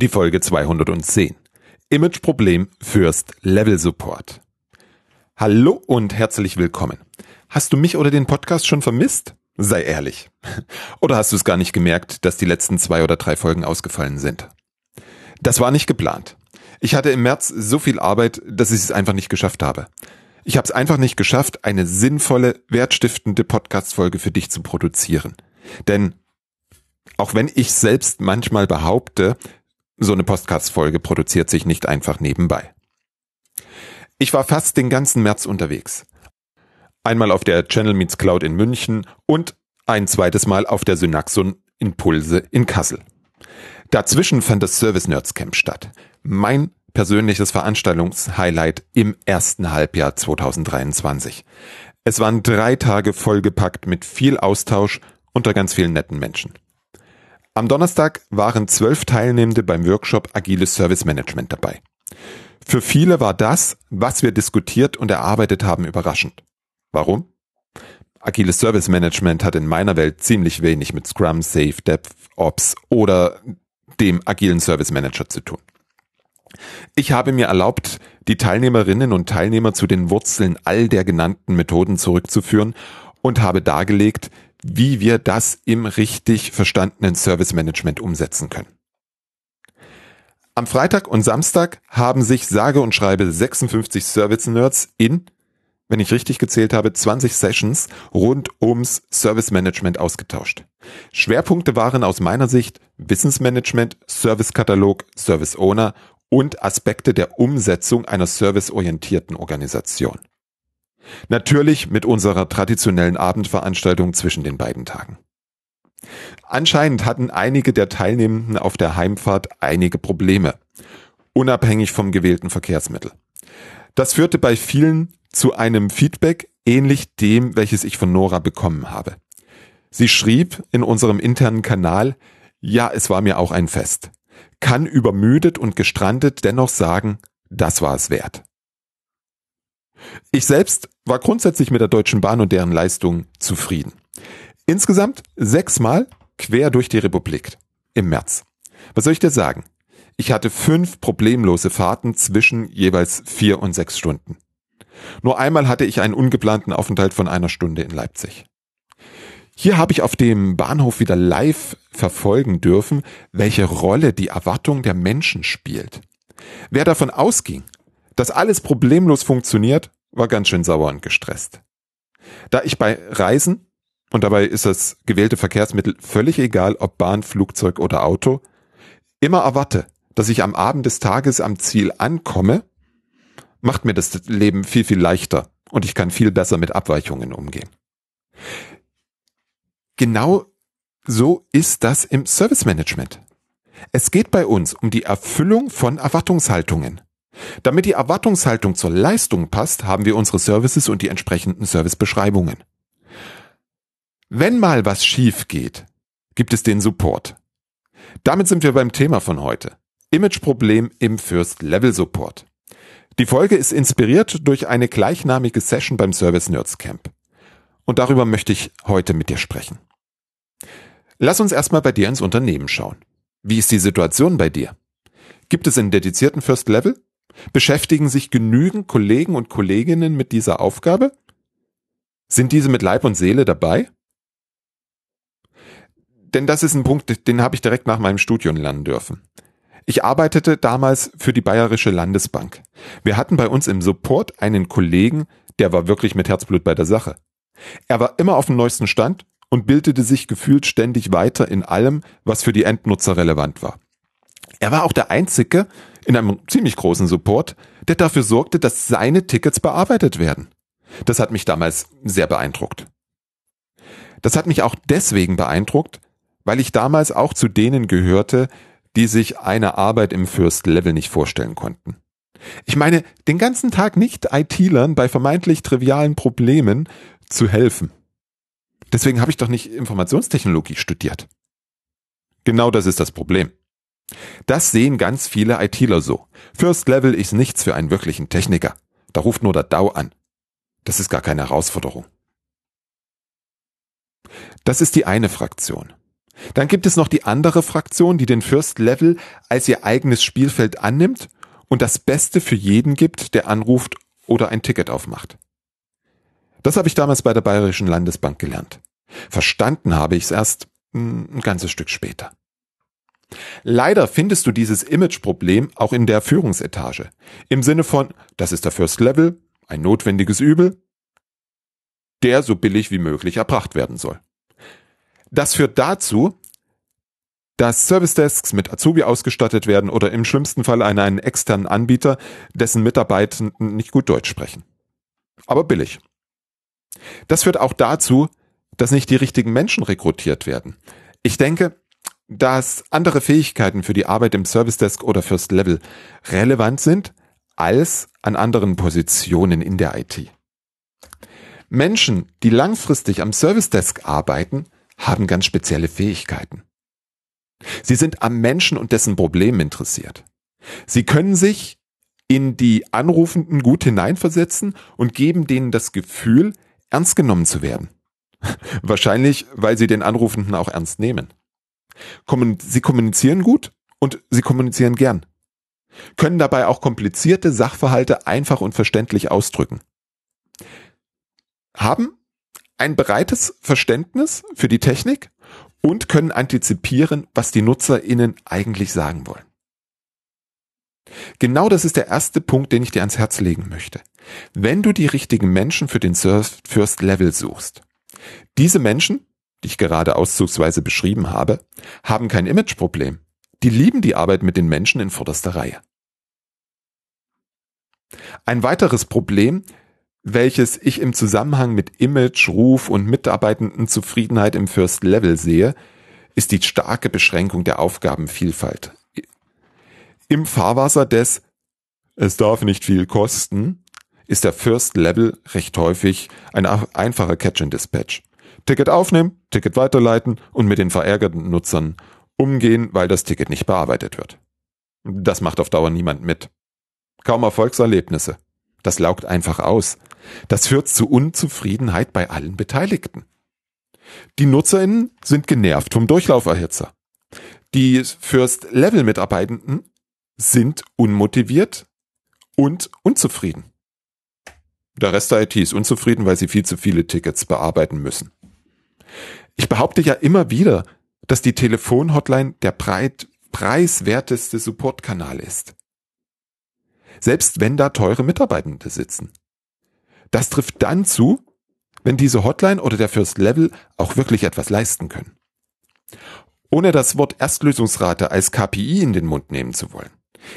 Die Folge 210. Imageproblem First Level Support. Hallo und herzlich willkommen. Hast du mich oder den Podcast schon vermisst? Sei ehrlich. Oder hast du es gar nicht gemerkt, dass die letzten zwei oder drei Folgen ausgefallen sind? Das war nicht geplant. Ich hatte im März so viel Arbeit, dass ich es einfach nicht geschafft habe. Ich habe es einfach nicht geschafft, eine sinnvolle, wertstiftende Podcast-Folge für dich zu produzieren. Denn auch wenn ich selbst manchmal behaupte, so eine Podcast-Folge produziert sich nicht einfach nebenbei. Ich war fast den ganzen März unterwegs. Einmal auf der Channel Meets Cloud in München und ein zweites Mal auf der Synaxon Impulse in Kassel. Dazwischen fand das Service Nerds Camp statt. Mein persönliches Veranstaltungshighlight im ersten Halbjahr 2023. Es waren drei Tage vollgepackt mit viel Austausch unter ganz vielen netten Menschen. Am Donnerstag waren zwölf Teilnehmende beim Workshop Agiles Service Management dabei. Für viele war das, was wir diskutiert und erarbeitet haben, überraschend. Warum? Agiles Service Management hat in meiner Welt ziemlich wenig mit Scrum, Safe, DevOps oder dem agilen Service Manager zu tun. Ich habe mir erlaubt, die Teilnehmerinnen und Teilnehmer zu den Wurzeln all der genannten Methoden zurückzuführen und habe dargelegt, wie wir das im richtig verstandenen Service Management umsetzen können. Am Freitag und Samstag haben sich sage und schreibe 56 Service Nerds in, wenn ich richtig gezählt habe, 20 Sessions rund ums Service Management ausgetauscht. Schwerpunkte waren aus meiner Sicht Wissensmanagement, Servicekatalog, Service Owner und Aspekte der Umsetzung einer serviceorientierten Organisation. Natürlich mit unserer traditionellen Abendveranstaltung zwischen den beiden Tagen. Anscheinend hatten einige der Teilnehmenden auf der Heimfahrt einige Probleme, unabhängig vom gewählten Verkehrsmittel. Das führte bei vielen zu einem Feedback ähnlich dem, welches ich von Nora bekommen habe. Sie schrieb in unserem internen Kanal, ja, es war mir auch ein Fest. Kann übermüdet und gestrandet dennoch sagen, das war es wert. Ich selbst war grundsätzlich mit der Deutschen Bahn und deren Leistung zufrieden. Insgesamt sechsmal quer durch die Republik im März. Was soll ich dir sagen? Ich hatte fünf problemlose Fahrten zwischen jeweils vier und sechs Stunden. Nur einmal hatte ich einen ungeplanten Aufenthalt von einer Stunde in Leipzig. Hier habe ich auf dem Bahnhof wieder live verfolgen dürfen, welche Rolle die Erwartung der Menschen spielt. Wer davon ausging, dass alles problemlos funktioniert, war ganz schön sauer und gestresst. Da ich bei Reisen, und dabei ist das gewählte Verkehrsmittel völlig egal, ob Bahn, Flugzeug oder Auto, immer erwarte, dass ich am Abend des Tages am Ziel ankomme, macht mir das Leben viel, viel leichter und ich kann viel besser mit Abweichungen umgehen. Genau so ist das im Service Management. Es geht bei uns um die Erfüllung von Erwartungshaltungen. Damit die Erwartungshaltung zur Leistung passt, haben wir unsere Services und die entsprechenden Servicebeschreibungen. Wenn mal was schief geht, gibt es den Support. Damit sind wir beim Thema von heute. Imageproblem im First Level Support. Die Folge ist inspiriert durch eine gleichnamige Session beim Service Nerds Camp. Und darüber möchte ich heute mit dir sprechen. Lass uns erstmal bei dir ins Unternehmen schauen. Wie ist die Situation bei dir? Gibt es einen dedizierten First Level? Beschäftigen sich genügend Kollegen und Kolleginnen mit dieser Aufgabe? Sind diese mit Leib und Seele dabei? Denn das ist ein Punkt, den habe ich direkt nach meinem Studium lernen dürfen. Ich arbeitete damals für die Bayerische Landesbank. Wir hatten bei uns im Support einen Kollegen, der war wirklich mit Herzblut bei der Sache. Er war immer auf dem neuesten Stand und bildete sich gefühlt ständig weiter in allem, was für die Endnutzer relevant war. Er war auch der Einzige in einem ziemlich großen Support, der dafür sorgte, dass seine Tickets bearbeitet werden. Das hat mich damals sehr beeindruckt. Das hat mich auch deswegen beeindruckt, weil ich damals auch zu denen gehörte, die sich eine Arbeit im First Level nicht vorstellen konnten. Ich meine, den ganzen Tag nicht IT-Lern bei vermeintlich trivialen Problemen zu helfen. Deswegen habe ich doch nicht Informationstechnologie studiert. Genau das ist das Problem. Das sehen ganz viele ITler so. First Level ist nichts für einen wirklichen Techniker. Da ruft nur der DAO an. Das ist gar keine Herausforderung. Das ist die eine Fraktion. Dann gibt es noch die andere Fraktion, die den First Level als ihr eigenes Spielfeld annimmt und das Beste für jeden gibt, der anruft oder ein Ticket aufmacht. Das habe ich damals bei der Bayerischen Landesbank gelernt. Verstanden habe ich es erst hm, ein ganzes Stück später. Leider findest du dieses Imageproblem auch in der Führungsetage. Im Sinne von, das ist der First Level, ein notwendiges Übel, der so billig wie möglich erbracht werden soll. Das führt dazu, dass Service Desks mit Azubi ausgestattet werden oder im schlimmsten Fall an einen externen Anbieter, dessen Mitarbeitenden nicht gut Deutsch sprechen. Aber billig. Das führt auch dazu, dass nicht die richtigen Menschen rekrutiert werden. Ich denke, dass andere Fähigkeiten für die Arbeit im Service Desk oder First Level relevant sind als an anderen Positionen in der IT. Menschen, die langfristig am Service Desk arbeiten, haben ganz spezielle Fähigkeiten. Sie sind am Menschen und dessen Problem interessiert. Sie können sich in die Anrufenden gut hineinversetzen und geben denen das Gefühl, ernst genommen zu werden. Wahrscheinlich, weil sie den Anrufenden auch ernst nehmen. Sie kommunizieren gut und sie kommunizieren gern. Können dabei auch komplizierte Sachverhalte einfach und verständlich ausdrücken. Haben ein breites Verständnis für die Technik und können antizipieren, was die NutzerInnen eigentlich sagen wollen. Genau das ist der erste Punkt, den ich dir ans Herz legen möchte. Wenn du die richtigen Menschen für den First Level suchst, diese Menschen, die ich gerade auszugsweise beschrieben habe, haben kein Imageproblem. Die lieben die Arbeit mit den Menschen in vorderster Reihe. Ein weiteres Problem welches ich im Zusammenhang mit Image, Ruf und Mitarbeitendenzufriedenheit im First Level sehe, ist die starke Beschränkung der Aufgabenvielfalt. Im Fahrwasser des Es darf nicht viel kosten ist der First Level recht häufig ein einfacher Catch-and-Dispatch. Ticket aufnehmen, Ticket weiterleiten und mit den verärgerten Nutzern umgehen, weil das Ticket nicht bearbeitet wird. Das macht auf Dauer niemand mit. Kaum Erfolgserlebnisse. Das laugt einfach aus. Das führt zu Unzufriedenheit bei allen Beteiligten. Die NutzerInnen sind genervt vom Durchlauferhitzer. Die First-Level-Mitarbeitenden sind unmotiviert und unzufrieden. Der Rest der IT ist unzufrieden, weil sie viel zu viele Tickets bearbeiten müssen. Ich behaupte ja immer wieder, dass die Telefonhotline der breit preiswerteste Supportkanal ist. Selbst wenn da teure Mitarbeitende sitzen. Das trifft dann zu, wenn diese Hotline oder der First Level auch wirklich etwas leisten können. Ohne das Wort Erstlösungsrate als KPI in den Mund nehmen zu wollen,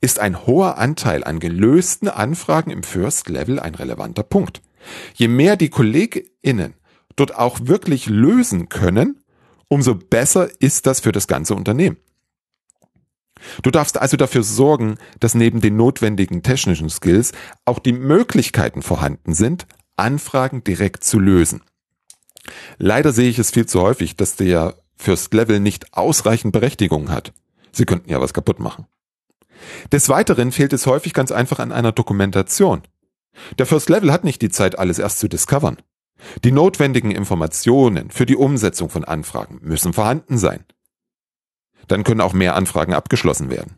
ist ein hoher Anteil an gelösten Anfragen im First Level ein relevanter Punkt. Je mehr die KollegInnen dort auch wirklich lösen können, umso besser ist das für das ganze Unternehmen. Du darfst also dafür sorgen, dass neben den notwendigen technischen Skills auch die Möglichkeiten vorhanden sind, Anfragen direkt zu lösen. Leider sehe ich es viel zu häufig, dass der First Level nicht ausreichend Berechtigung hat. Sie könnten ja was kaputt machen. Des Weiteren fehlt es häufig ganz einfach an einer Dokumentation. Der First Level hat nicht die Zeit, alles erst zu discovern. Die notwendigen Informationen für die Umsetzung von Anfragen müssen vorhanden sein. Dann können auch mehr Anfragen abgeschlossen werden.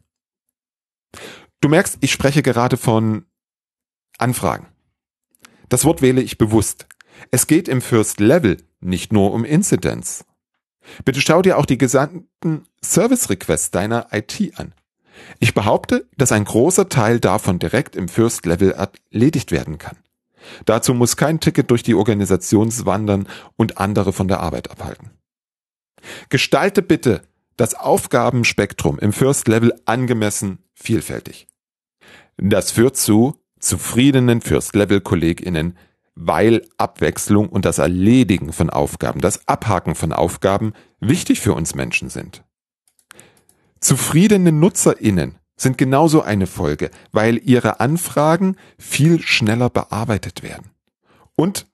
Du merkst, ich spreche gerade von Anfragen. Das Wort wähle ich bewusst. Es geht im First Level nicht nur um Incidents. Bitte schau dir auch die gesamten Service Requests deiner IT an. Ich behaupte, dass ein großer Teil davon direkt im First Level erledigt werden kann. Dazu muss kein Ticket durch die Organisation wandern und andere von der Arbeit abhalten. Gestalte bitte das Aufgabenspektrum im First Level angemessen vielfältig. Das führt zu zufriedenen First Level KollegInnen, weil Abwechslung und das Erledigen von Aufgaben, das Abhaken von Aufgaben wichtig für uns Menschen sind. Zufriedene NutzerInnen sind genauso eine Folge, weil ihre Anfragen viel schneller bearbeitet werden. Und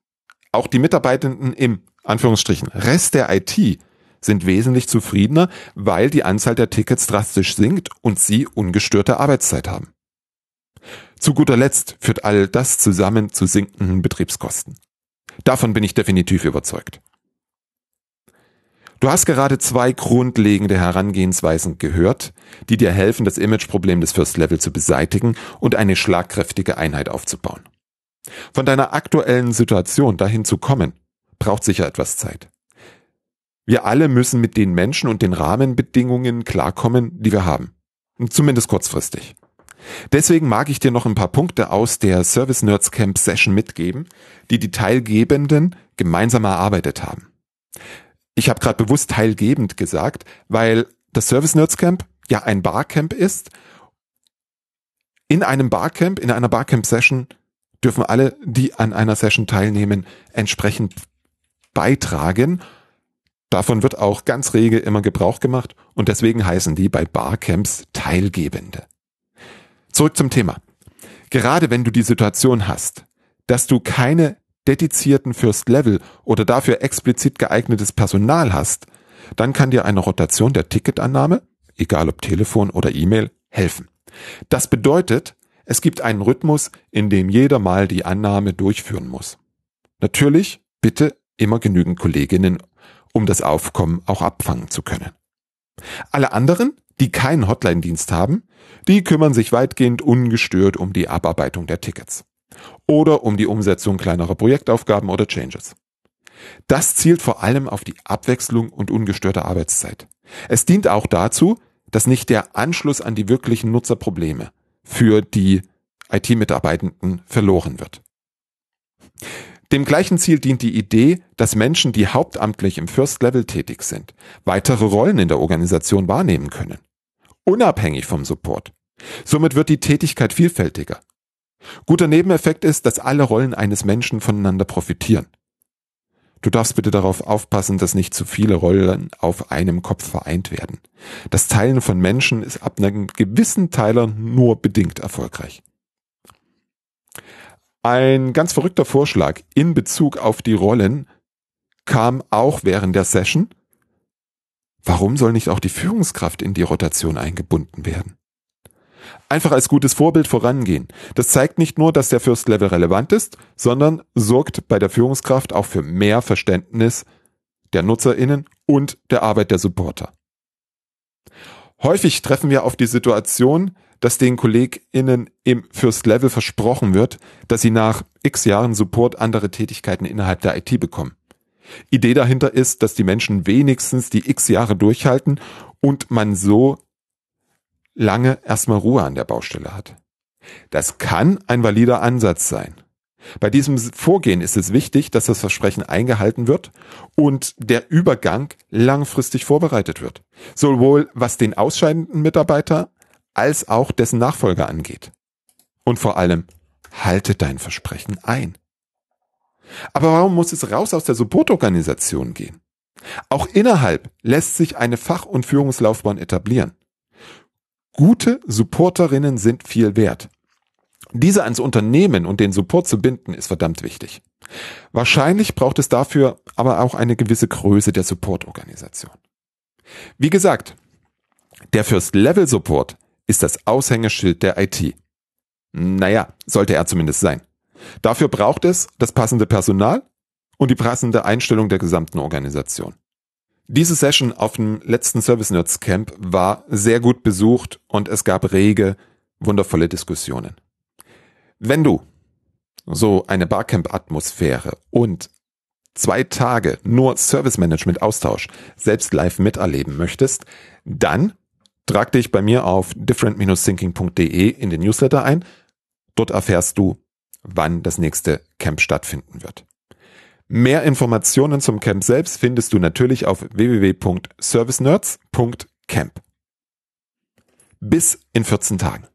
auch die Mitarbeitenden im Anführungsstrichen Rest der IT sind wesentlich zufriedener, weil die Anzahl der Tickets drastisch sinkt und sie ungestörte Arbeitszeit haben. Zu guter Letzt führt all das zusammen zu sinkenden Betriebskosten. Davon bin ich definitiv überzeugt. Du hast gerade zwei grundlegende Herangehensweisen gehört, die dir helfen, das Imageproblem des First Level zu beseitigen und eine schlagkräftige Einheit aufzubauen. Von deiner aktuellen Situation dahin zu kommen, braucht sicher etwas Zeit. Wir alle müssen mit den Menschen und den Rahmenbedingungen klarkommen, die wir haben. Zumindest kurzfristig. Deswegen mag ich dir noch ein paar Punkte aus der Service Nerds Camp Session mitgeben, die die Teilgebenden gemeinsam erarbeitet haben. Ich habe gerade bewusst teilgebend gesagt, weil das Service Nerds Camp ja ein Barcamp ist. In einem Barcamp, in einer Barcamp Session dürfen alle, die an einer Session teilnehmen, entsprechend beitragen. Davon wird auch ganz rege immer Gebrauch gemacht und deswegen heißen die bei Barcamps Teilgebende. Zurück zum Thema. Gerade wenn du die Situation hast, dass du keine dedizierten First Level oder dafür explizit geeignetes Personal hast, dann kann dir eine Rotation der Ticketannahme, egal ob Telefon oder E-Mail, helfen. Das bedeutet, es gibt einen Rhythmus, in dem jeder mal die Annahme durchführen muss. Natürlich bitte immer genügend Kolleginnen, um das Aufkommen auch abfangen zu können. Alle anderen, die keinen Hotline-Dienst haben, die kümmern sich weitgehend ungestört um die Abarbeitung der Tickets oder um die Umsetzung kleinerer Projektaufgaben oder Changes. Das zielt vor allem auf die Abwechslung und ungestörte Arbeitszeit. Es dient auch dazu, dass nicht der Anschluss an die wirklichen Nutzerprobleme für die IT-Mitarbeitenden verloren wird. Dem gleichen Ziel dient die Idee, dass Menschen, die hauptamtlich im First Level tätig sind, weitere Rollen in der Organisation wahrnehmen können. Unabhängig vom Support. Somit wird die Tätigkeit vielfältiger. Guter Nebeneffekt ist, dass alle Rollen eines Menschen voneinander profitieren. Du darfst bitte darauf aufpassen, dass nicht zu viele Rollen auf einem Kopf vereint werden. Das Teilen von Menschen ist ab einem gewissen Teiler nur bedingt erfolgreich. Ein ganz verrückter Vorschlag in Bezug auf die Rollen kam auch während der Session. Warum soll nicht auch die Führungskraft in die Rotation eingebunden werden? Einfach als gutes Vorbild vorangehen. Das zeigt nicht nur, dass der First Level relevant ist, sondern sorgt bei der Führungskraft auch für mehr Verständnis der NutzerInnen und der Arbeit der Supporter. Häufig treffen wir auf die Situation, dass den KollegInnen im First Level versprochen wird, dass sie nach x Jahren Support andere Tätigkeiten innerhalb der IT bekommen. Idee dahinter ist, dass die Menschen wenigstens die x Jahre durchhalten und man so lange erstmal Ruhe an der Baustelle hat. Das kann ein valider Ansatz sein. Bei diesem Vorgehen ist es wichtig, dass das Versprechen eingehalten wird und der Übergang langfristig vorbereitet wird. Sowohl was den ausscheidenden Mitarbeiter als auch dessen Nachfolger angeht. Und vor allem, halte dein Versprechen ein. Aber warum muss es raus aus der Supportorganisation gehen? Auch innerhalb lässt sich eine Fach- und Führungslaufbahn etablieren. Gute Supporterinnen sind viel wert. Diese ans Unternehmen und den Support zu binden, ist verdammt wichtig. Wahrscheinlich braucht es dafür aber auch eine gewisse Größe der Supportorganisation. Wie gesagt, der First Level Support ist das Aushängeschild der IT. Naja, sollte er zumindest sein. Dafür braucht es das passende Personal und die passende Einstellung der gesamten Organisation. Diese Session auf dem letzten Service Nerds Camp war sehr gut besucht und es gab rege, wundervolle Diskussionen. Wenn du so eine Barcamp-Atmosphäre und zwei Tage nur Service Management Austausch selbst live miterleben möchtest, dann trag dich bei mir auf different-thinking.de in den Newsletter ein. Dort erfährst du, wann das nächste Camp stattfinden wird. Mehr Informationen zum Camp selbst findest du natürlich auf www.servicenerds.camp. Bis in 14 Tagen.